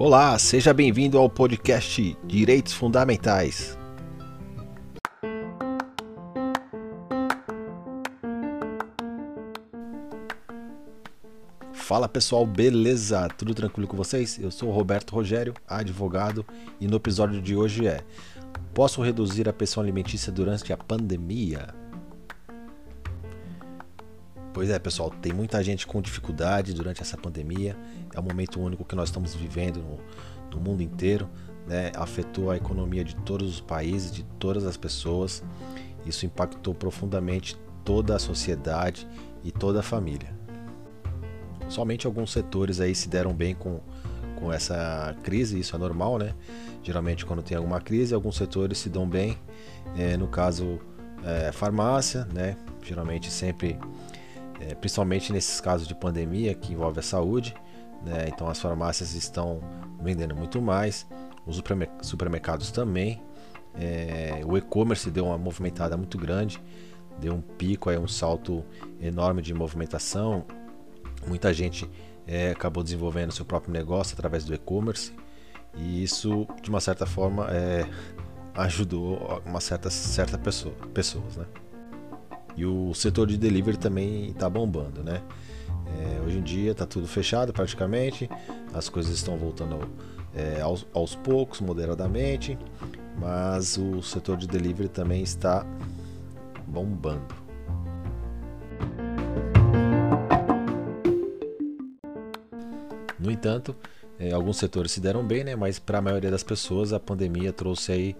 Olá, seja bem-vindo ao podcast Direitos Fundamentais. Fala pessoal, beleza? Tudo tranquilo com vocês? Eu sou Roberto Rogério, advogado, e no episódio de hoje é: Posso reduzir a pensão alimentícia durante a pandemia? Pois é, pessoal, tem muita gente com dificuldade durante essa pandemia. É um momento único que nós estamos vivendo no, no mundo inteiro. Né? Afetou a economia de todos os países, de todas as pessoas. Isso impactou profundamente toda a sociedade e toda a família. Somente alguns setores aí se deram bem com, com essa crise, isso é normal, né? Geralmente quando tem alguma crise, alguns setores se dão bem. É, no caso, é, farmácia, né? Geralmente sempre é, principalmente nesses casos de pandemia que envolve a saúde. Né? Então as farmácias estão vendendo muito mais, os supermercados também. É, o e-commerce deu uma movimentada muito grande, deu um pico, aí, um salto enorme de movimentação. Muita gente é, acabou desenvolvendo seu próprio negócio através do e-commerce e isso, de uma certa forma, é, ajudou uma certa, certa pessoa, pessoas. Né? E o setor de delivery também está bombando, né? É, hoje em dia está tudo fechado praticamente, as coisas estão voltando é, aos, aos poucos, moderadamente, mas o setor de delivery também está bombando. No entanto, é, alguns setores se deram bem, né? mas para a maioria das pessoas a pandemia trouxe aí,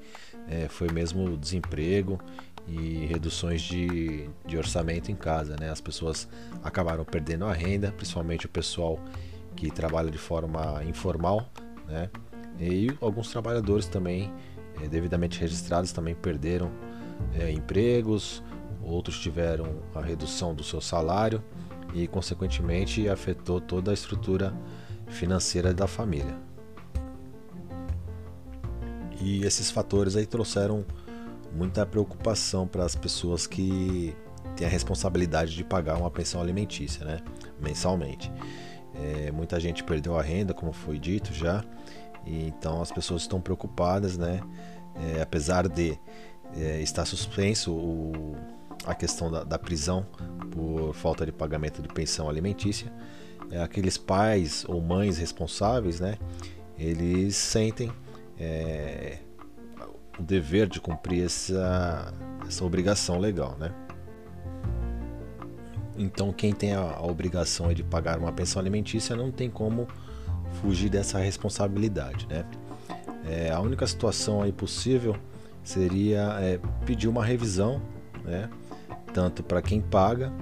é, foi mesmo desemprego e reduções de, de orçamento em casa. Né? As pessoas acabaram perdendo a renda, principalmente o pessoal que trabalha de forma informal. Né? E alguns trabalhadores também, é, devidamente registrados, também perderam é, empregos, outros tiveram a redução do seu salário e, consequentemente, afetou toda a estrutura financeira da família. E esses fatores aí trouxeram muita preocupação para as pessoas que têm a responsabilidade de pagar uma pensão alimentícia, né, mensalmente. É, muita gente perdeu a renda, como foi dito já, e então as pessoas estão preocupadas, né, é, apesar de é, estar suspenso o, a questão da, da, prisão por falta de pagamento de pensão alimentícia, é, aqueles pais ou mães responsáveis, né, eles sentem é, o dever de cumprir essa, essa obrigação legal, né? Então quem tem a, a obrigação de pagar uma pensão alimentícia não tem como fugir dessa responsabilidade, né? É, a única situação aí possível seria é, pedir uma revisão, né? Tanto para quem paga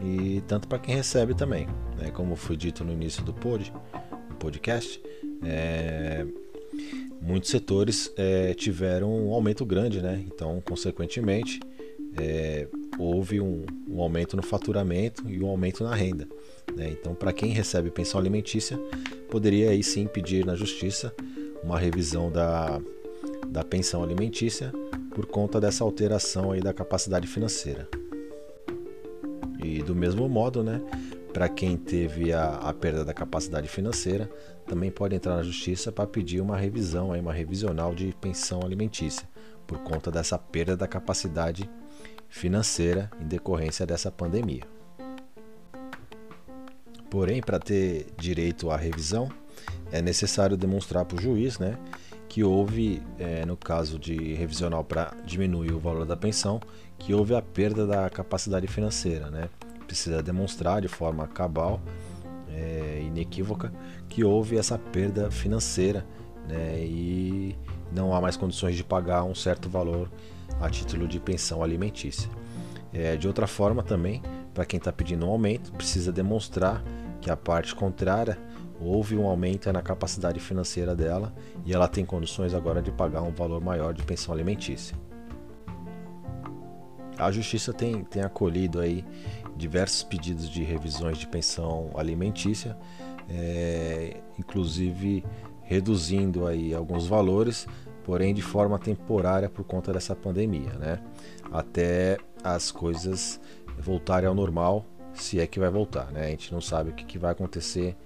e tanto para quem recebe também, né? Como foi dito no início do pod, podcast, é, muitos setores é, tiveram um aumento grande, né? Então, consequentemente, é, houve um, um, aumento no faturamento e um aumento na renda. Né? Então, para quem recebe pensão alimentícia, poderia aí sim pedir na justiça uma revisão da, da pensão alimentícia por conta dessa alteração aí da capacidade financeira. E do mesmo modo, né, para quem teve a, a, perda da capacidade financeira, também pode entrar na justiça para pedir uma revisão, aí, uma revisional de pensão alimentícia, por conta dessa perda da capacidade financeira em decorrência dessa pandemia. Porém, para ter direito à revisão, é necessário demonstrar para o juiz né, que houve, é, no caso de revisional para diminuir o valor da pensão, que houve a perda da capacidade financeira. Né? Precisa demonstrar de forma cabal, é, inequívoca, que houve essa perda financeira né, e não há mais condições de pagar um certo valor a título de pensão alimentícia. É, de outra forma, também, para quem está pedindo um aumento, precisa demonstrar que a parte contrária houve um aumento na capacidade financeira dela e ela tem condições agora de pagar um valor maior de pensão alimentícia. A justiça tem, tem acolhido aí diversos pedidos de revisões de pensão alimentícia, é, inclusive reduzindo aí alguns valores, porém de forma temporária por conta dessa pandemia, né? Até as coisas voltarem ao normal, se é que vai voltar, né? A gente não sabe o que, vai acontecer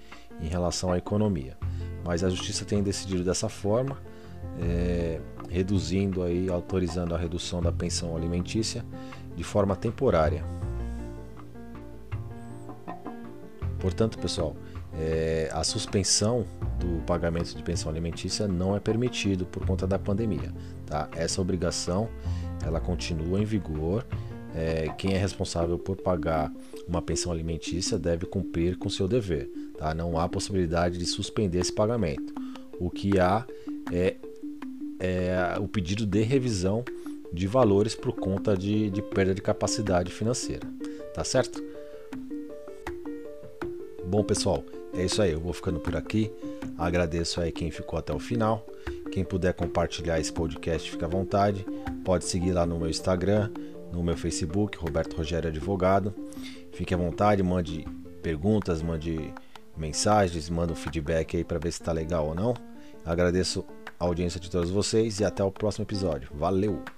em relação à economia. mas a justiça tem decidido dessa forma, é, reduzindo aí, autorizando a redução da pensão alimentícia de forma temporária. Portanto, pessoal, é, a suspensão do pagamento de pensão alimentícia não é permitido por conta da pandemia. Tá? Essa obrigação ela continua em vigor. É, quem é responsável por pagar uma pensão alimentícia deve cumprir com seu dever. Tá? Não há possibilidade de suspender esse pagamento. O que há é, é o pedido de revisão de valores por conta de, de perda de capacidade financeira. Tá certo? Bom, pessoal, é isso aí. Eu vou ficando por aqui. Agradeço aí quem ficou até o final. Quem puder compartilhar esse podcast, fica à vontade. Pode seguir lá no meu Instagram, no meu Facebook, Roberto Rogério Advogado. Fique à vontade, mande perguntas, mande mensagens, manda um feedback aí para ver se está legal ou não. Agradeço a audiência de todos vocês e até o próximo episódio. Valeu!